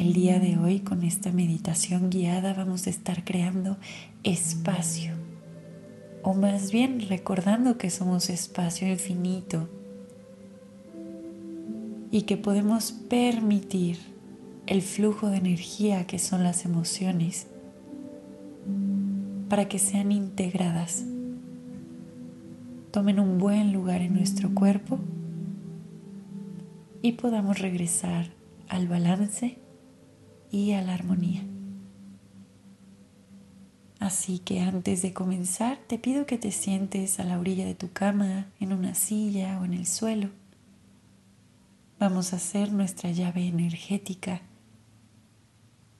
el día de hoy con esta meditación guiada vamos a estar creando espacio, o más bien recordando que somos espacio infinito y que podemos permitir el flujo de energía que son las emociones para que sean integradas, tomen un buen lugar en nuestro cuerpo y podamos regresar al balance y a la armonía. Así que antes de comenzar te pido que te sientes a la orilla de tu cama, en una silla o en el suelo. Vamos a hacer nuestra llave energética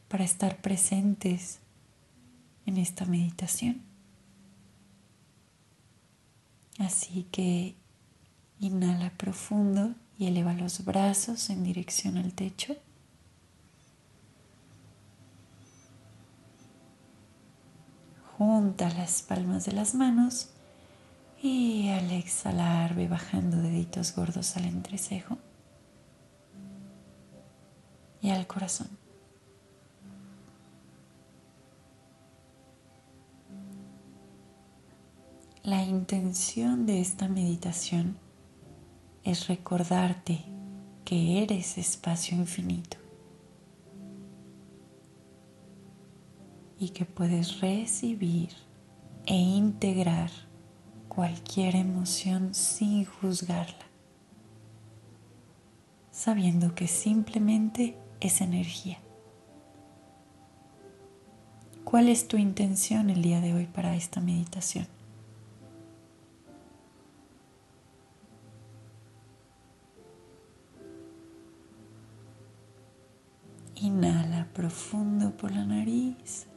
para estar presentes en esta meditación. Así que inhala profundo y eleva los brazos en dirección al techo. Junta las palmas de las manos y al exhalar ve bajando deditos gordos al entrecejo y al corazón. La intención de esta meditación es recordarte que eres espacio infinito. Y que puedes recibir e integrar cualquier emoción sin juzgarla, sabiendo que simplemente es energía. ¿Cuál es tu intención el día de hoy para esta meditación? Inhala profundo por la nariz.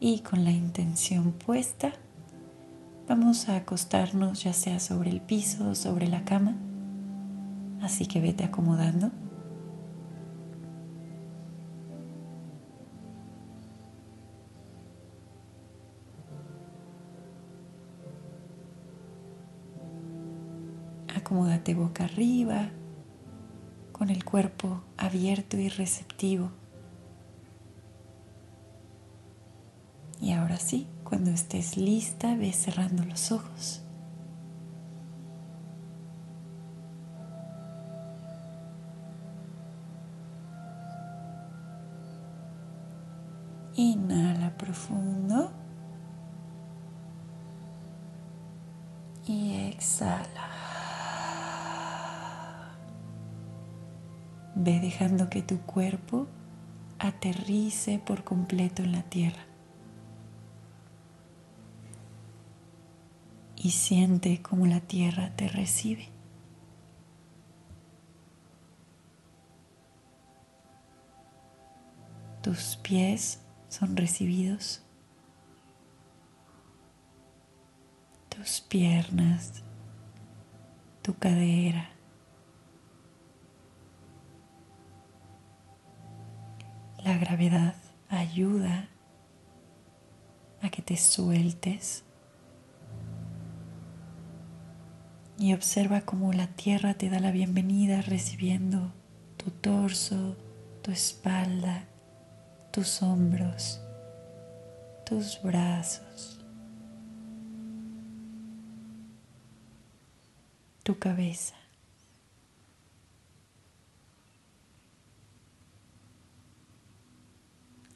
Y con la intención puesta, vamos a acostarnos ya sea sobre el piso o sobre la cama. Así que vete acomodando. Acomódate boca arriba con el cuerpo abierto y receptivo. Ahora sí, cuando estés lista, ve cerrando los ojos. Inhala profundo. Y exhala. Ve dejando que tu cuerpo aterrice por completo en la tierra. Y siente cómo la tierra te recibe. Tus pies son recibidos. Tus piernas, tu cadera, La gravedad ayuda a que te sueltes y observa cómo la tierra te da la bienvenida recibiendo tu torso, tu espalda, tus hombros, tus brazos, tu cabeza.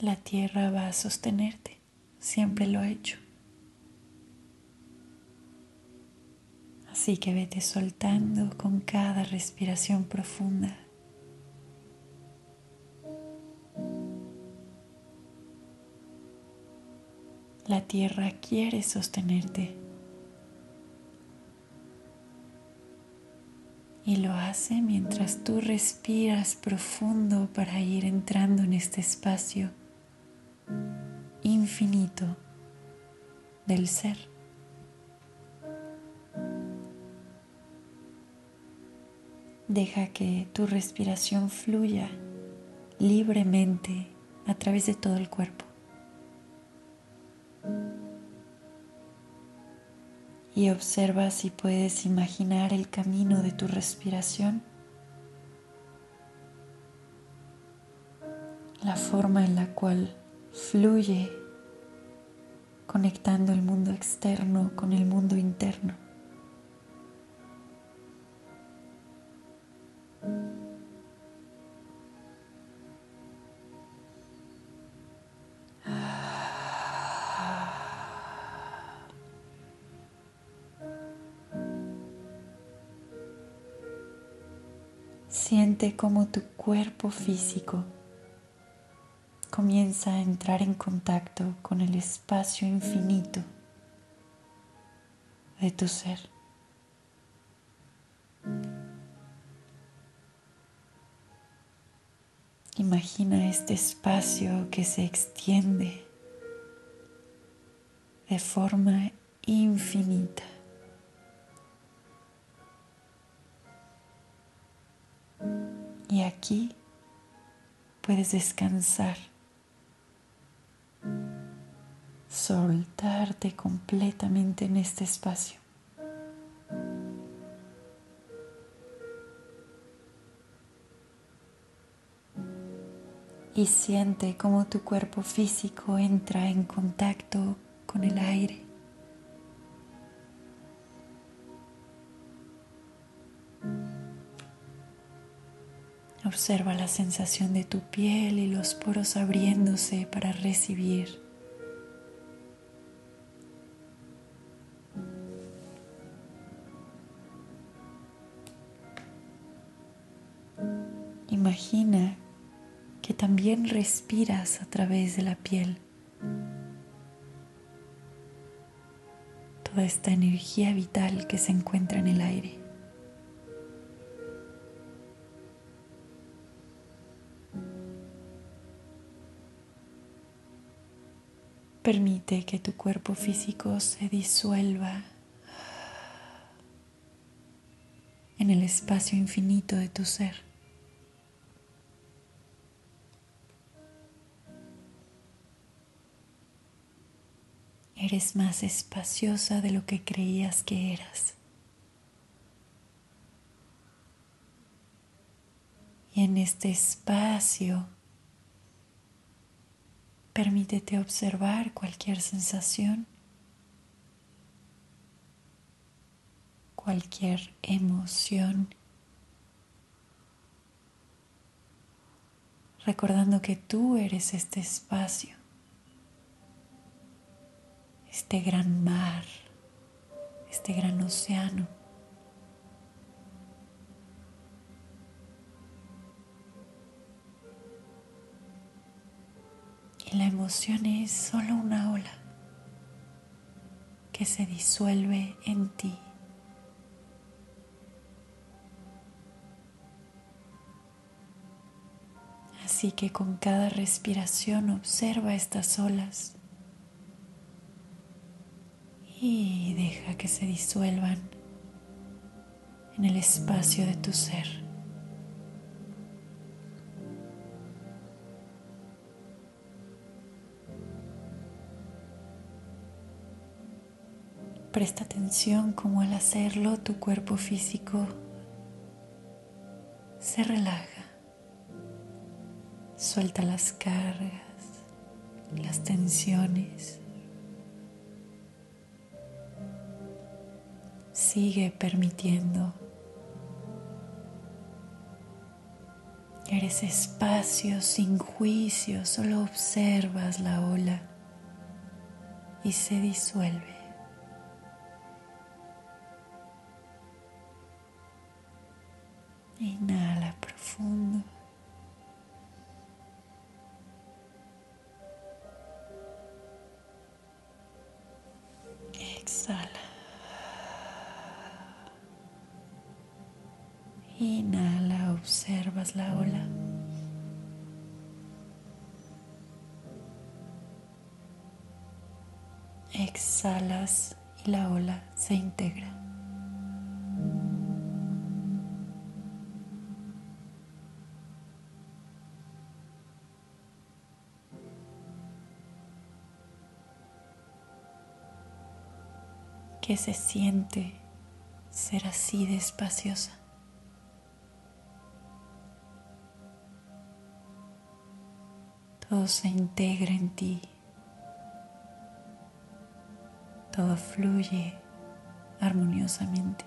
la tierra va a sostenerte, siempre lo ha hecho. Así que vete soltando con cada respiración profunda. La tierra quiere sostenerte. Y lo hace mientras tú respiras profundo para ir entrando en este espacio infinito del ser. Deja que tu respiración fluya libremente a través de todo el cuerpo. Y observa si puedes imaginar el camino de tu respiración, la forma en la cual fluye conectando el mundo externo con el mundo interno. Siente cómo tu cuerpo físico comienza a entrar en contacto con el espacio infinito de tu ser. Imagina este espacio que se extiende de forma infinita. Y aquí puedes descansar, soltarte completamente en este espacio. Y siente cómo tu cuerpo físico entra en contacto con el aire. Observa la sensación de tu piel y los poros abriéndose para recibir. Imagina que también respiras a través de la piel. Toda esta energía vital que se encuentra en el aire. Permite que tu cuerpo físico se disuelva en el espacio infinito de tu ser. Eres más espaciosa de lo que creías que eras. Y en este espacio Permítete observar cualquier sensación, cualquier emoción, recordando que tú eres este espacio, este gran mar, este gran océano. Y la emoción es solo una ola que se disuelve en ti. Así que con cada respiración observa estas olas y deja que se disuelvan en el espacio de tu ser. Presta atención como al hacerlo tu cuerpo físico se relaja. Suelta las cargas, las tensiones. Sigue permitiendo. Eres espacio sin juicio, solo observas la ola y se disuelve. exhala. Inhala, observas la ola. Exhalas y la ola se integra. ¿Qué se siente ser así de espaciosa? Todo se integra en ti. Todo fluye armoniosamente.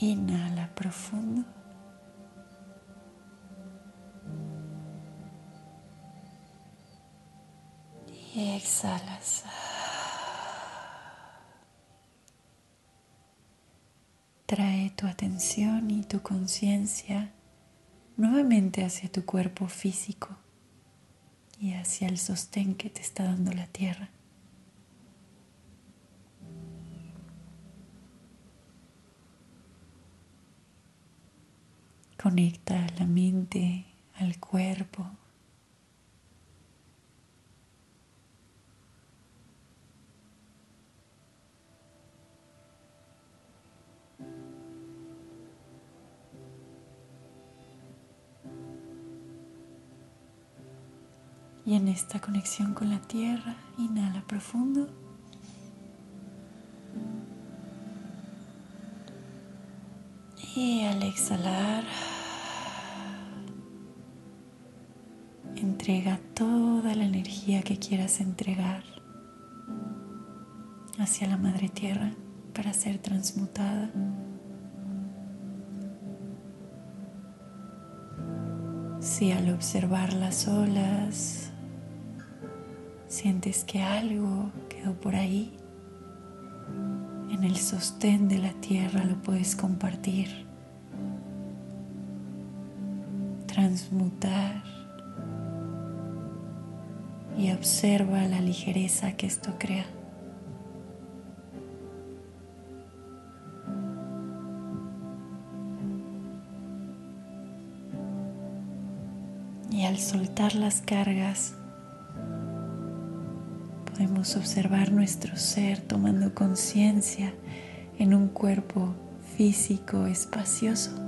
Inhala profundo. Y exhalas. Trae tu atención y tu conciencia nuevamente hacia tu cuerpo físico y hacia el sostén que te está dando la tierra. Conecta la mente al cuerpo Y en esta conexión con la tierra, inhala profundo. Y al exhalar, entrega toda la energía que quieras entregar hacia la madre tierra para ser transmutada. Si al observar las olas sientes que algo quedó por ahí, en el sostén de la tierra lo puedes compartir, transmutar. Y observa la ligereza que esto crea. Y al soltar las cargas, podemos observar nuestro ser tomando conciencia en un cuerpo físico espacioso.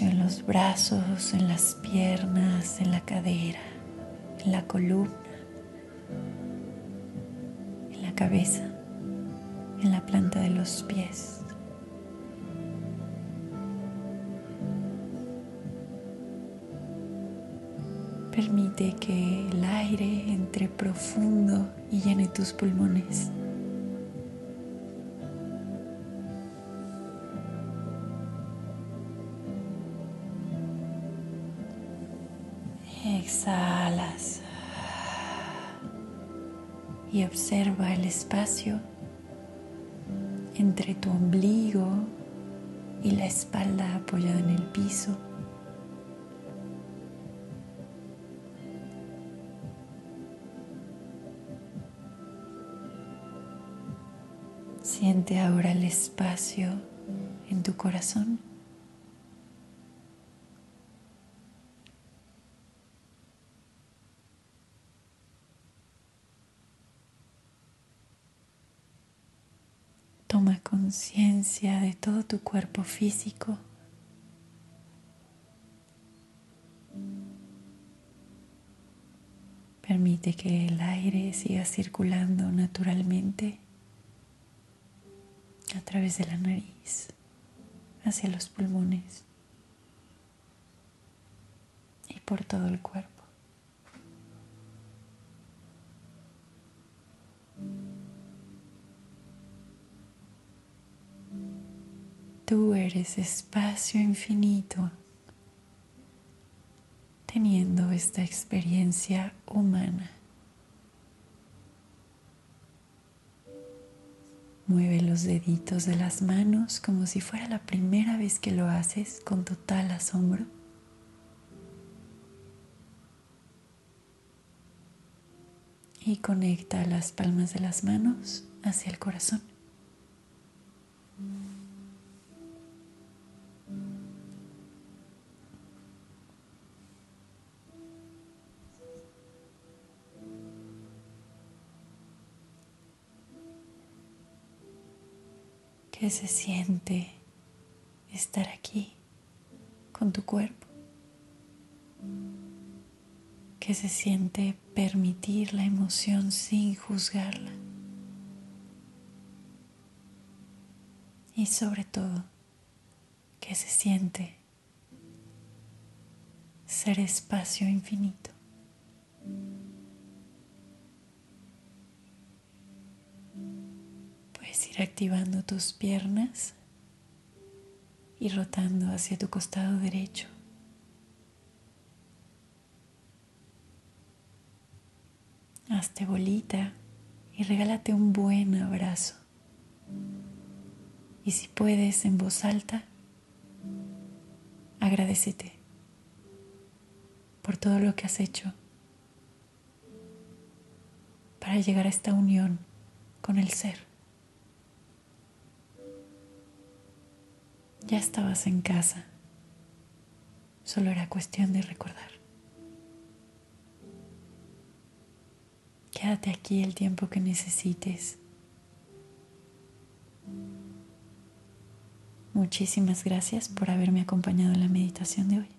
En los brazos, en las piernas, en la cadera, en la columna, en la cabeza, en la planta de los pies. Permite que el aire entre profundo y llene tus pulmones. Exhalas y observa el espacio entre tu ombligo y la espalda apoyada en el piso. Siente ahora el espacio en tu corazón. Toma conciencia de todo tu cuerpo físico. Permite que el aire siga circulando naturalmente a través de la nariz hacia los pulmones y por todo el cuerpo. Tú eres espacio infinito teniendo esta experiencia humana. Mueve los deditos de las manos como si fuera la primera vez que lo haces con total asombro. Y conecta las palmas de las manos hacia el corazón. ¿Qué se siente estar aquí con tu cuerpo? ¿Qué se siente permitir la emoción sin juzgarla? Y sobre todo, ¿qué se siente ser espacio infinito? Activando tus piernas y rotando hacia tu costado derecho. Hazte bolita y regálate un buen abrazo. Y si puedes en voz alta, agradecete por todo lo que has hecho para llegar a esta unión con el ser. Ya estabas en casa. Solo era cuestión de recordar. Quédate aquí el tiempo que necesites. Muchísimas gracias por haberme acompañado en la meditación de hoy.